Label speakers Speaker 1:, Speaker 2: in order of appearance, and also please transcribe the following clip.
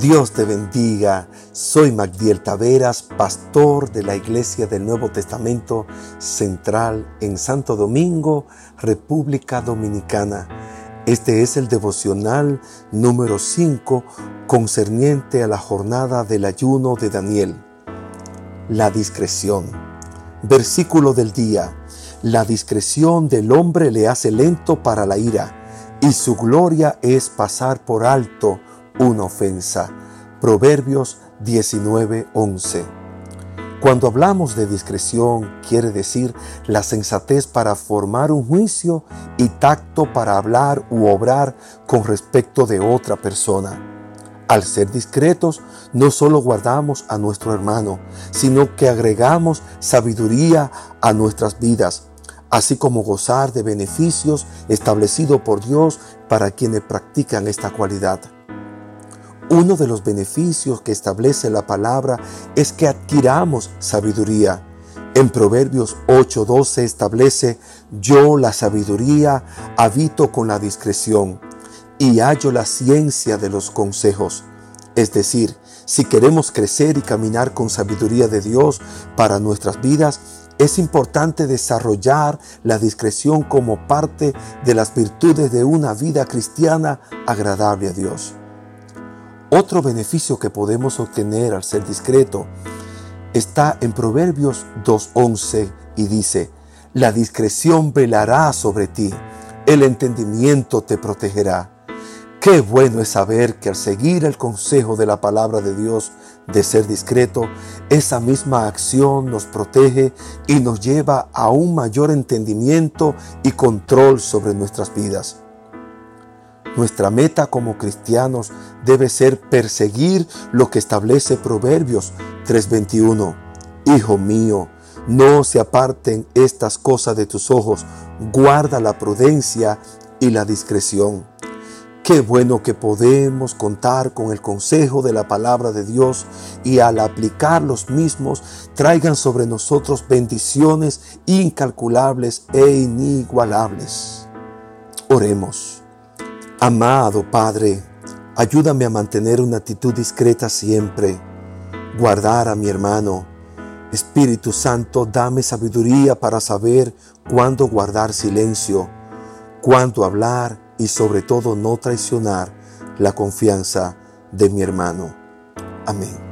Speaker 1: Dios te bendiga. Soy Magdiel Taveras, pastor de la Iglesia del Nuevo Testamento Central en Santo Domingo, República Dominicana. Este es el devocional número 5 concerniente a la jornada del ayuno de Daniel. La discreción. Versículo del día. La discreción del hombre le hace lento para la ira, y su gloria es pasar por alto una ofensa. Proverbios 19:11. Cuando hablamos de discreción, quiere decir la sensatez para formar un juicio y tacto para hablar u obrar con respecto de otra persona. Al ser discretos, no solo guardamos a nuestro hermano, sino que agregamos sabiduría a nuestras vidas, así como gozar de beneficios establecidos por Dios para quienes practican esta cualidad. Uno de los beneficios que establece la palabra es que adquiramos sabiduría. En Proverbios 8:12 establece, yo la sabiduría habito con la discreción y hallo la ciencia de los consejos. Es decir, si queremos crecer y caminar con sabiduría de Dios para nuestras vidas, es importante desarrollar la discreción como parte de las virtudes de una vida cristiana agradable a Dios. Otro beneficio que podemos obtener al ser discreto está en Proverbios 2.11 y dice, la discreción velará sobre ti, el entendimiento te protegerá. Qué bueno es saber que al seguir el consejo de la palabra de Dios de ser discreto, esa misma acción nos protege y nos lleva a un mayor entendimiento y control sobre nuestras vidas. Nuestra meta como cristianos debe ser perseguir lo que establece Proverbios 3:21. Hijo mío, no se aparten estas cosas de tus ojos, guarda la prudencia y la discreción. Qué bueno que podemos contar con el consejo de la palabra de Dios y al aplicar los mismos traigan sobre nosotros bendiciones incalculables e inigualables. Oremos. Amado Padre, ayúdame a mantener una actitud discreta siempre, guardar a mi hermano. Espíritu Santo, dame sabiduría para saber cuándo guardar silencio, cuándo hablar y sobre todo no traicionar la confianza de mi hermano. Amén.